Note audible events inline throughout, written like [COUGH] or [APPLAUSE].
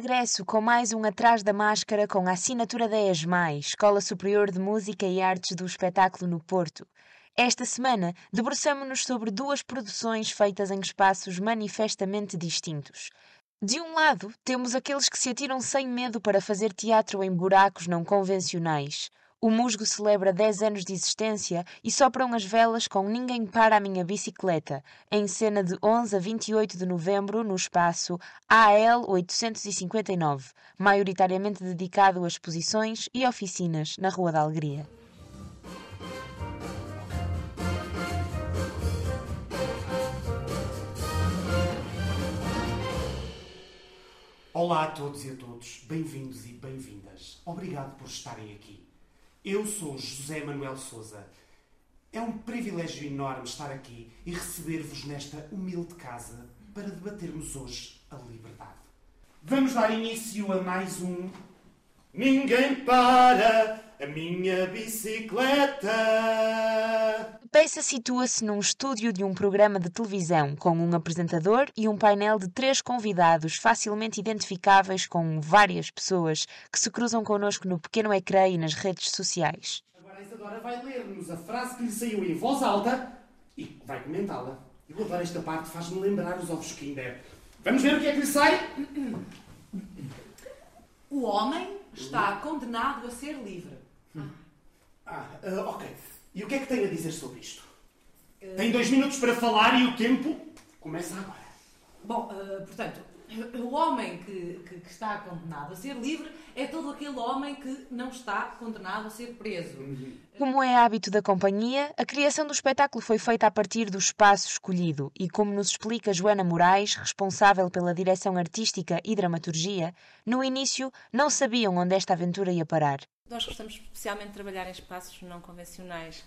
Regresso com mais um Atrás da Máscara com a assinatura da ESMAI, Escola Superior de Música e Artes do Espetáculo no Porto. Esta semana debruçamo-nos sobre duas produções feitas em espaços manifestamente distintos. De um lado, temos aqueles que se atiram sem medo para fazer teatro em buracos não convencionais. O musgo celebra 10 anos de existência e sopram as velas com Ninguém Para a Minha Bicicleta, em cena de 11 a 28 de novembro no espaço AL 859, maioritariamente dedicado a exposições e oficinas na Rua da Alegria. Olá a todos e a todos, bem-vindos e bem-vindas. Obrigado por estarem aqui. Eu sou José Manuel Souza. É um privilégio enorme estar aqui e receber-vos nesta humilde casa para debatermos hoje a liberdade. Vamos dar início a mais um Ninguém para a minha bicicleta. A peça situa-se num estúdio de um programa de televisão, com um apresentador e um painel de três convidados facilmente identificáveis com várias pessoas que se cruzam connosco no pequeno ecrã e nas redes sociais. Agora a Isadora vai ler-nos a frase que lhe saiu em voz alta e vai comentá-la. Eu adoro esta parte, faz-me lembrar os ovos Kinder. Vamos ver o que é que lhe sai? O homem está condenado a ser livre. Ah, uh, ok. E o que é que tem a dizer sobre isto? Uh... Tem dois minutos para falar e o tempo começa agora. Bom, uh, portanto, o homem que, que, que, está condenado a ser livre é todo aquele homem que não está condenado a ser preso. Uhum. Como é hábito da companhia, a criação do espetáculo foi feita a partir do espaço escolhido e, como nos explica Joana Moraes, responsável pela direção artística e dramaturgia, no início não sabiam onde esta aventura ia parar. Nós gostamos especialmente de trabalhar em espaços não convencionais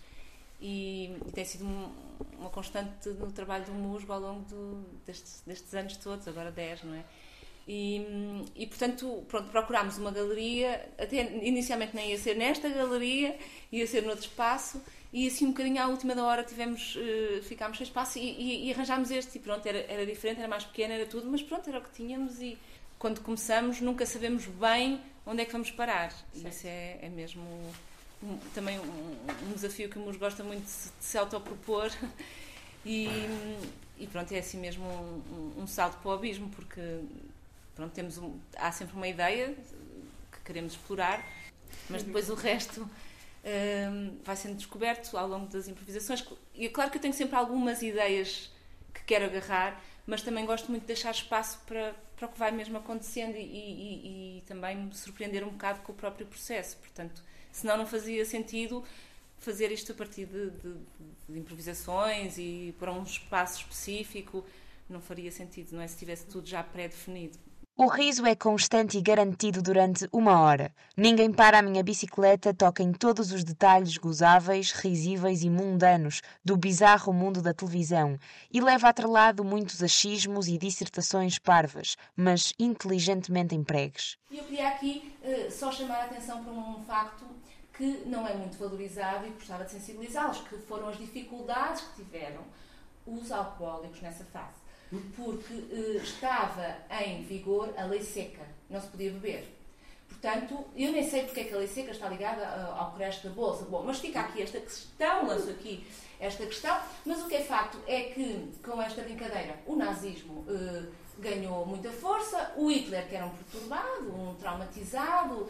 e, e tem sido um, uma constante no trabalho do musgo ao longo do, destes, destes, anos todos, agora 10, não é? E, e, portanto, pronto, procurámos uma galeria, até inicialmente nem ia ser nesta galeria, ia ser noutro espaço, e assim um bocadinho à última da hora tivemos, uh, ficámos sem espaço e, e, e, arranjámos este, e pronto, era, era diferente, era mais pequeno, era tudo, mas pronto, era o que tínhamos e quando começamos nunca sabemos bem onde é que vamos parar. E isso é, é mesmo um, também um, um, desafio que o Mus gosta muito de se, de se autopropor [LAUGHS] e, e pronto, é assim mesmo um, um, salto para o abismo, porque pronto, temos há sempre uma ideia que queremos explorar, mas depois o resto um, vai sendo descoberto ao longo das improvisações. E é claro que eu tenho sempre algumas ideias que quero agarrar, mas também gosto muito de deixar espaço para, para o que vai mesmo acontecendo e, e, e também me surpreender um bocado com o próprio processo. Portanto, senão não fazia sentido fazer isto a partir de, de, de improvisações e para um espaço específico, não faria sentido, não é? Se tivesse tudo já pré-definido. O riso é constante e garantido durante uma hora. Ninguém para a minha bicicleta toca em todos os detalhes gozáveis, risíveis e mundanos do bizarro mundo da televisão e leva atrelado muitos achismos e dissertações parvas, mas inteligentemente empregues. Eu queria aqui uh, só chamar a atenção para um facto que não é muito valorizado e gostava de sensibilizá-los, que foram as dificuldades que tiveram os alcoólicos nessa fase porque uh, estava em vigor a lei seca, não se podia beber. Portanto, eu nem sei porque é que a lei seca está ligada uh, ao creche da Bolsa. Bom, mas fica aqui esta questão, lanço aqui esta questão, mas o que é facto é que, com esta brincadeira, o nazismo uh, ganhou muita força, o Hitler, que era um perturbado, um traumatizado,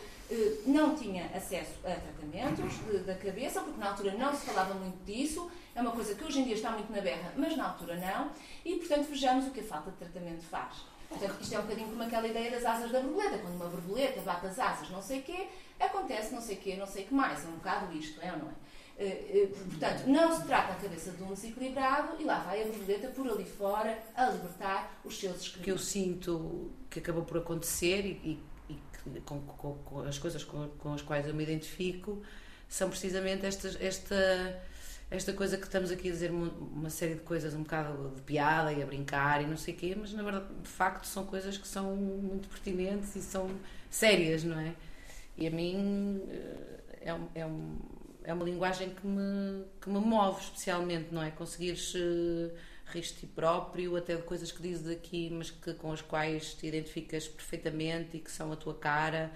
não tinha acesso a tratamentos de, da cabeça, porque na altura não se falava muito disso, é uma coisa que hoje em dia está muito na berra, mas na altura não. E, portanto, vejamos o que a falta de tratamento faz. Portanto, isto é um bocadinho como aquela ideia das asas da borboleta. Quando uma borboleta bate as asas, não sei o quê, acontece não sei o quê, não sei o que mais. É um bocado isto, é ou não é? Uh, uh, portanto, não se trata a cabeça de um desequilibrado e lá vai a borboleta por ali fora a libertar os seus escritos. que eu sinto que acabou por acontecer e, e, e com, com, com, as coisas com, com, as quais eu me identifico são precisamente estas, esta, esta coisa que estamos aqui a dizer uma, série de coisas um bocado de piada e a brincar e não sei o quê, mas na verdade, de facto, são coisas que são muito pertinentes e são sérias, não é? E a mim é, um, é, um, é uma linguagem que me, que me move especialmente, não é? Conseguires uh, rir-te ti próprio, até de coisas que dizes aqui, mas que, com as quais te identificas perfeitamente e que são a tua cara,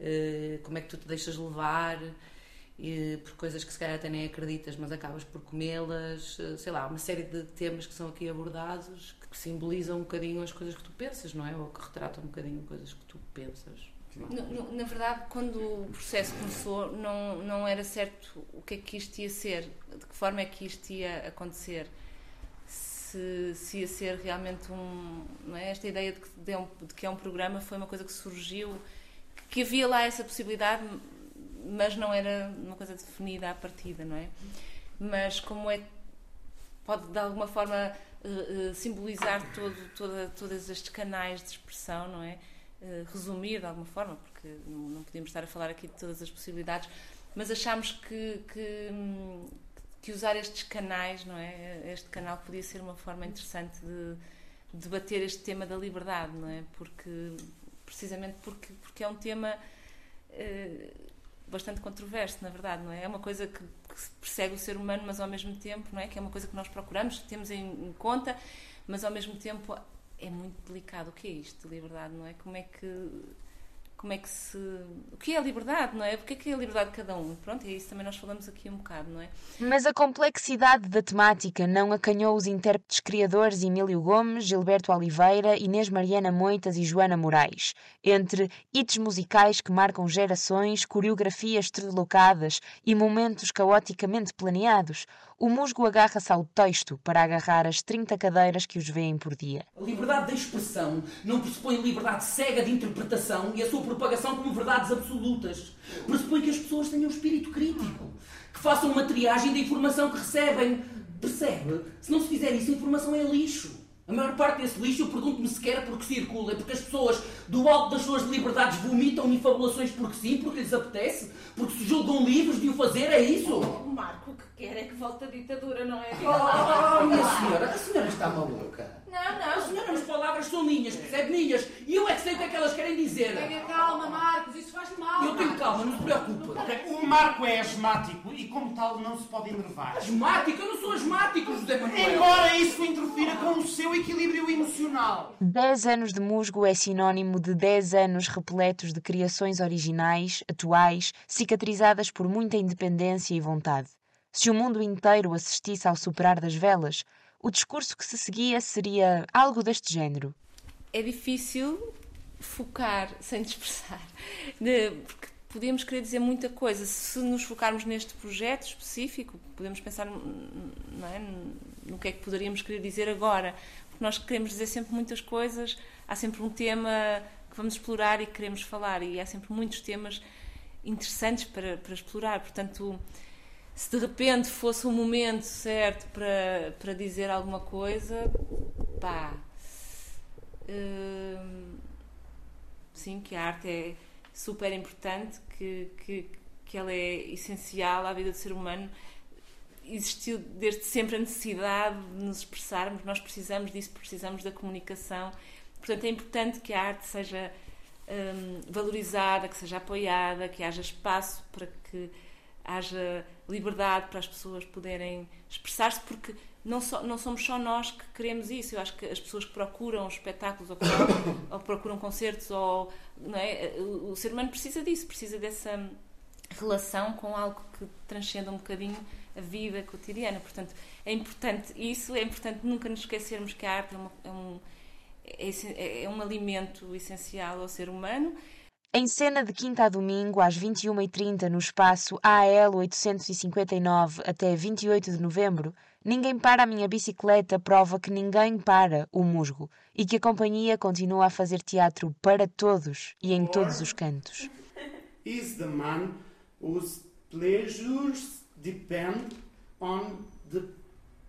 uh, como é que tu te deixas levar e, por coisas que se calhar até nem acreditas, mas acabas por comê-las, uh, sei lá, uma série de temas que são aqui abordados que simbolizam um bocadinho as coisas que tu pensas, não é? Ou que retratam um bocadinho coisas que tu pensas. Na, na, verdade, quando o processo começou, não, não era certo o que é que isto ia ser, de que forma é que isto ia acontecer. Se, se ia ser realmente um. Não é? Esta ideia de que, de, um, de que é um programa foi uma coisa que surgiu, que havia lá essa possibilidade, mas não era uma coisa definida à partida, não é? Mas como é. pode de alguma forma uh, uh, simbolizar todo, toda, todos estes canais de expressão, não é? Eh, resumir de alguma forma, porque não, não, podíamos estar a falar aqui de todas as possibilidades, mas achámos que, que, que, usar estes canais, não é? Este canal podia ser uma forma interessante de, debater este tema da liberdade, não é? Porque, precisamente porque, porque é um tema bastante controverso, na verdade, não é? É uma coisa que, que, persegue o ser humano, mas ao mesmo tempo, não é? Que é uma coisa que nós procuramos, temos em, em conta, mas ao mesmo tempo é muito delicado. O que é isto de liberdade, não é? Como é que como é que se. O que é a liberdade, não é? Porque é que é a liberdade de cada um? Pronto, é isso também nós falamos aqui um bocado, não é? Mas a complexidade da temática não acanhou os intérpretes criadores Emílio Gomes, Gilberto Oliveira, Inês Mariana Moitas e Joana Moraes. Entre hits musicais que marcam gerações, coreografias deslocadas e momentos caoticamente planeados, o musgo agarra-se ao texto para agarrar as 30 cadeiras que os veem por dia. A liberdade de expressão não pressupõe liberdade cega de interpretação e a sua propagação como verdades absolutas. Pressupõe que as pessoas tenham um espírito crítico, que façam uma triagem da informação que recebem. Percebe? Se não se fizer isso, a informação é lixo. A maior parte desse lixo, eu pergunto-me sequer porque circula, é porque as pessoas, do alto das suas liberdades, vomitam infabulações porque sim, porque lhes apetece, porque se julgam livres de o fazer, é isso? Oh, Marco, o que quer é que volte a ditadura, não é? Oh, oh, minha senhora, a senhora está maluca. Não, não. A senhora, as palavras são minhas, percebe? Minhas. E eu é que sei o que é que elas querem dizer. Tenha calma, Marcos, isso faz mal. Eu tenho calma, não se preocupe. O Marco é asmático e, como tal, não se pode enervar. Asmático? Eu não sou asmático, José Manuel. Embora isso interfira com o seu equilíbrio emocional. 10 anos de musgo é sinónimo de 10 anos repletos de criações originais, atuais, cicatrizadas por muita independência e vontade. Se o mundo inteiro assistisse ao superar das velas, o discurso que se seguia seria algo deste género. É difícil focar sem dispersar, porque podemos querer dizer muita coisa. Se nos focarmos neste projeto específico, podemos pensar não é, no que é que poderíamos querer dizer agora. Porque nós queremos dizer sempre muitas coisas, há sempre um tema que vamos explorar e que queremos falar, e há sempre muitos temas interessantes para, para explorar. Portanto, se de repente fosse o momento certo para, para dizer alguma coisa, pá. Hum, sim, que a arte é super importante, que, que, que ela é essencial à vida do ser humano. Existiu desde sempre a necessidade de nos expressarmos, nós precisamos disso, precisamos da comunicação. Portanto, é importante que a arte seja hum, valorizada, que seja apoiada, que haja espaço para que haja liberdade para as pessoas poderem expressar-se, porque não, so, não, somos só nós que queremos isso. Eu acho que as pessoas que procuram espetáculos ou, ou procuram concertos, ou, é? o, o, ser humano precisa disso, precisa dessa relação com algo que transcenda um bocadinho a vida cotidiana. Portanto, é importante isso, é importante nunca nos esquecermos que a arte é, uma, é um, é, é um alimento essencial ao ser humano em cena de quinta a domingo, às 21h30, no espaço AL 859 até 28 de novembro, Ninguém para a minha bicicleta prova que ninguém para o musgo e que a companhia continua a fazer teatro para todos e em todos os cantos. [LAUGHS] Is the man whose pleasures depend on the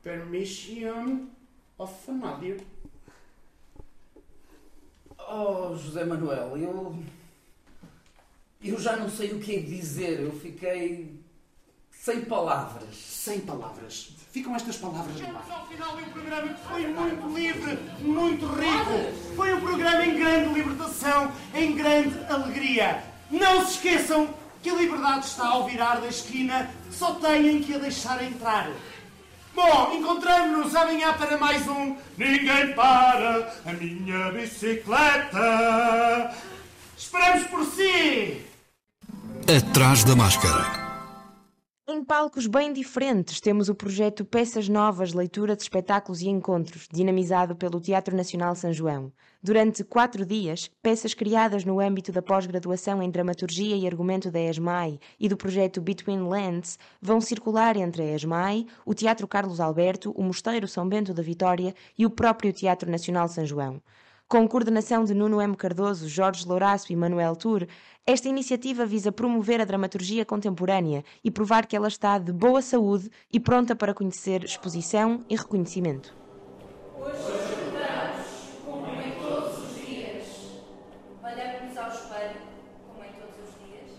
permission of another. Oh, José Manuel, eu. Eu já não sei o que é dizer. Eu fiquei. sem palavras. Sem palavras. Ficam estas palavras no ar. Ao final de um programa que foi muito livre, muito rico. Foi um programa em grande libertação, em grande alegria. Não se esqueçam que a liberdade está ao virar da esquina, só têm que a deixar entrar. Bom, encontramos-nos amanhã para mais um Ninguém para a minha bicicleta. Esperamos por si! Atrás da máscara. Em palcos bem diferentes, temos o projeto Peças Novas, Leitura de Espetáculos e Encontros, dinamizado pelo Teatro Nacional São João. Durante quatro dias, peças criadas no âmbito da pós-graduação em Dramaturgia e Argumento da ESMAI e do projeto Between Lands vão circular entre a ESMAI, o Teatro Carlos Alberto, o Mosteiro São Bento da Vitória e o próprio Teatro Nacional São João. Com coordenação de Nuno M. Cardoso, Jorge Lourácio e Manuel Tour, esta iniciativa visa promover a dramaturgia contemporânea e provar que ela está de boa saúde e pronta para conhecer exposição e reconhecimento. Hoje celebramos, como em todos os dias, olhamos ao espelho, como em todos os dias.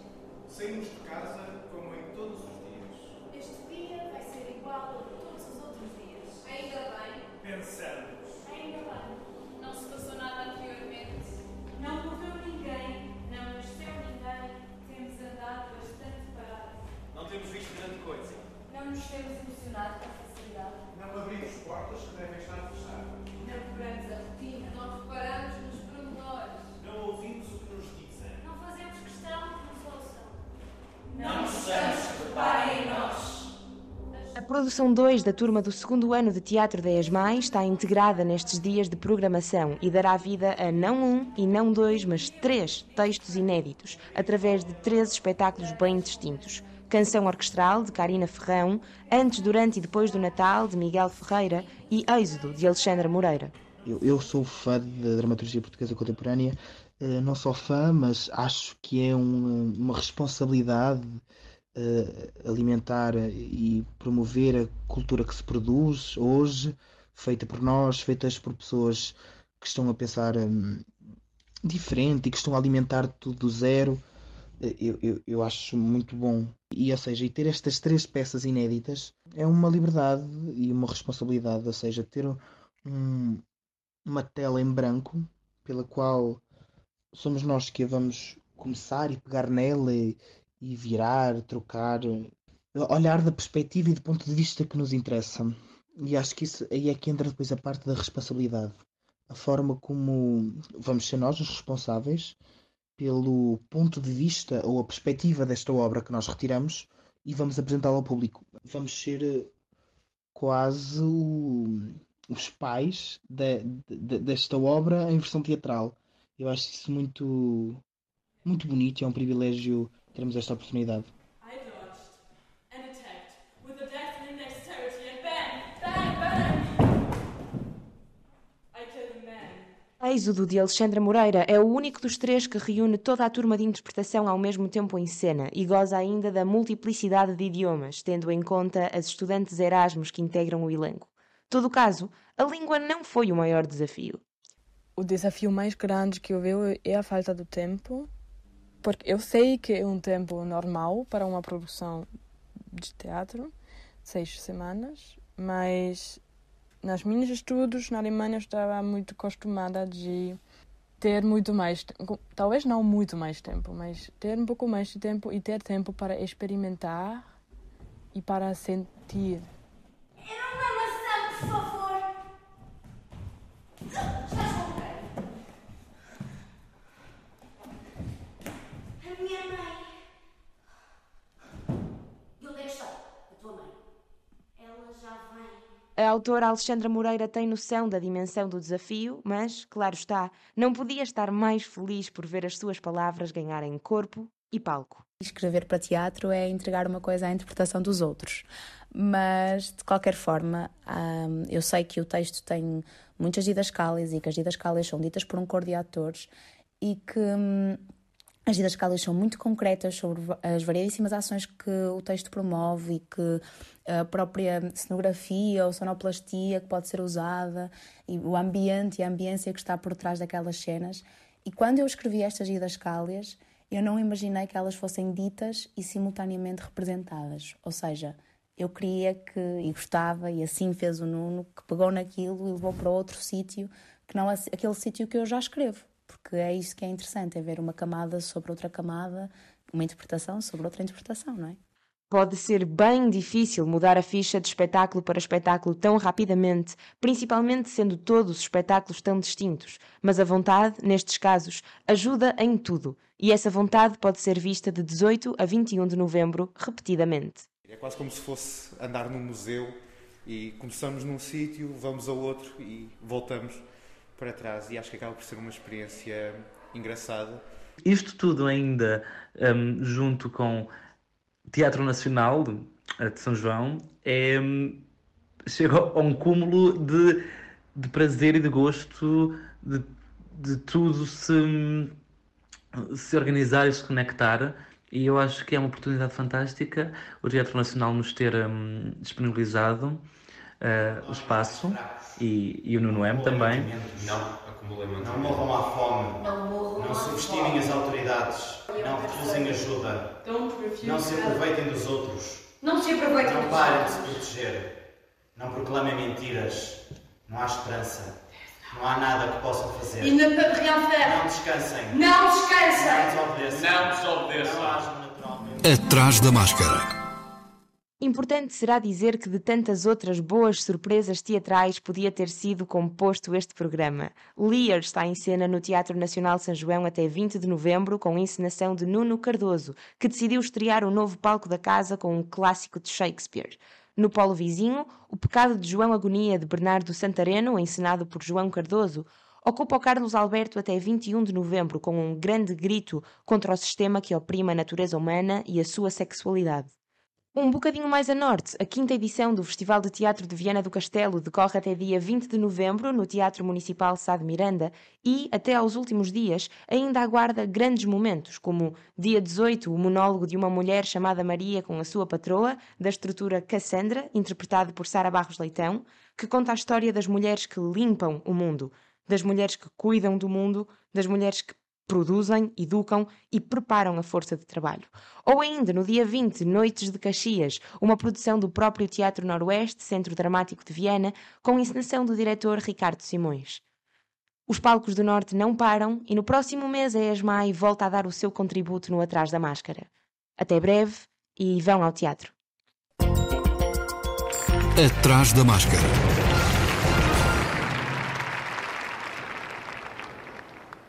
Saímos de casa, como em todos os dias. Este dia vai ser igual a todos os outros dias. Ainda bem. Pensamos. Ainda bem. Não se passou nada anteriormente. Não morreu ninguém. Não nasceu ninguém. Temos andado bastante parados. Não temos visto grande coisa. Não nos temos emocionado com facilidade. Não abrimos portas que devem estar fechadas. Não quebramos a rotina. Não reparamos nos pormenores. Não ouvimos o que nos dizem. Não fazemos questão que nos ouçam. Não gostamos que reparem em nós. A produção 2 da turma do segundo ano de Teatro da ESMAI está integrada nestes dias de programação e dará vida a não um e não dois, mas três textos inéditos, através de três espetáculos bem distintos. Canção Orquestral, de Karina Ferrão, Antes, Durante e Depois do Natal, de Miguel Ferreira e Êxodo, de Alexandra Moreira. Eu, eu sou fã da dramaturgia portuguesa contemporânea, eh, não só fã, mas acho que é um- uma responsabilidade eh, alimentar e promover a cultura que se produz hoje, feita por nós, feitas por pessoas que estão a pensar hum, diferente e que estão a alimentar tudo do zero. Eh, Eu, eu, eu acho muito bom. E, ou seja, e ter estas três peças inéditas é uma liberdade e uma responsabilidade, ou seja, ter um, uma tela em branco pela qual somos nós que a vamos começar e pegar nela e, e virar, trocar, olhar da perspectiva e do ponto de vista que nos interessa. E acho que isso aí é que entra depois a parte da responsabilidade. A forma como vamos ser nós os responsáveis pelo ponto de vista ou a perspectiva desta obra que nós retiramos e vamos apresentá-la ao público. Vamos ser eh, quase o- os pais de- de- desta obra em versão teatral. Eu acho isso muito, muito bonito é um privilégio termos esta oportunidade. Êxodo, de Alexandra Moreira, é o único dos três que reúne toda a turma de interpretação ao mesmo tempo em cena e goza ainda da multiplicidade de idiomas, tendo em conta as estudantes Erasmus que integram o elenco. Todo o caso, a língua não foi o maior desafio. O desafio mais grande que eu vejo é a falta de tempo, porque eu sei que é um tempo normal para uma produção de teatro, seis semanas, mas nos meus estudos na Alemanha eu estava muito acostumada de ter muito mais, talvez não muito mais tempo, mas ter um pouco mais de tempo e ter tempo para experimentar e para sentir. Era uma maçã, por favor. Estás com quem? A minha mãe. E onde é que está a tua mãe? Ela já vem. A autora Alexandra Moreira tem noção da dimensão do desafio, mas, claro está, não podia estar mais feliz por ver as suas palavras ganharem corpo e palco. Escrever para teatro é entregar uma coisa à interpretação dos outros. Mas, de qualquer forma, hum, eu sei que o texto tem muitas didascálias e que as didascálias são ditas por um cor de atores e que hum, As didascálias são muito concretas sobre as variedíssimas ações que o texto promove e que a própria cenografia ou sonoplastia que pode ser usada, e o ambiente e a ambiência que está por trás daquelas cenas. E quando eu escrevi estas didascálias, eu não imaginei que elas fossem ditas e simultaneamente representadas. Ou seja, eu queria que, e gostava, e assim fez o Nuno, que pegou naquilo e levou para outro sítio, que não é aquele sítio que eu já escrevo porque é isso que é interessante, é ver uma camada sobre outra camada, uma interpretação sobre outra interpretação, não é? Pode ser bem difícil mudar a ficha de espetáculo para espetáculo tão rapidamente, principalmente sendo todos os espetáculos tão distintos, mas a vontade, nestes casos, ajuda em tudo, e essa vontade pode ser vista de 18 a 21 de novembro, repetidamente. É quase como se fosse andar num museu e começamos num sítio, vamos a outro e voltamos para trás e acho que acaba por ser uma experiência engraçada. Isto tudo ainda um, junto com Teatro Nacional de São João é, um, chega a um cúmulo de, de prazer e de gosto de, de tudo se, se organizar e se conectar e eu acho que é uma oportunidade fantástica o Teatro Nacional nos ter um, disponibilizado uh, o espaço e, e o Nuno M também. Não Não morram à fome. Não, morram não subestimem as autoridades. Não refusem ajuda. Não se aproveitem dos outros. Não se aproveitem Não parem de se proteger. Não proclamem mentiras. Não há esperança. Não há nada que possam fazer. E na Não descansem. Não descansem. Não desobedeçam. Não desobedeçam. Não naturalmente. Atrás da máscara. Importante será dizer que de tantas outras boas surpresas teatrais podia ter sido composto este programa. Lear está em cena no Teatro Nacional São João até 20 de novembro, com a encenação de Nuno Cardoso, que decidiu estrear o novo palco da casa com um clássico de Shakespeare. No polo vizinho, O Pecado de João Agonia, de Bernardo Santareno, encenado por João Cardoso, ocupa o Carlos Alberto até 21 de novembro com um grande grito contra o sistema que oprime a natureza humana e a sua sexualidade. Um bocadinho mais a norte, a quinta edição do Festival de Teatro de Viana do Castelo decorre até dia 20 de novembro no Teatro Municipal Sá de Miranda e, até aos últimos dias, ainda aguarda grandes momentos, como dia 18, o monólogo de uma mulher chamada Maria com a sua patroa, da estrutura Cassandra, interpretado por Sara Barros Leitão, que conta a história das mulheres que limpam o mundo, das mulheres que cuidam do mundo, das mulheres que produzem, educam e preparam a força de trabalho. Ou ainda, no dia 20, Noites de Caxias, uma produção do próprio Teatro Noroeste, Centro Dramático de Viana, com encenação do diretor Ricardo Simões. Os palcos do Norte não param e no próximo mês a ESMAI volta a dar o seu contributo no Atrás da Máscara. Até breve e vão ao teatro. Atrás da Máscara.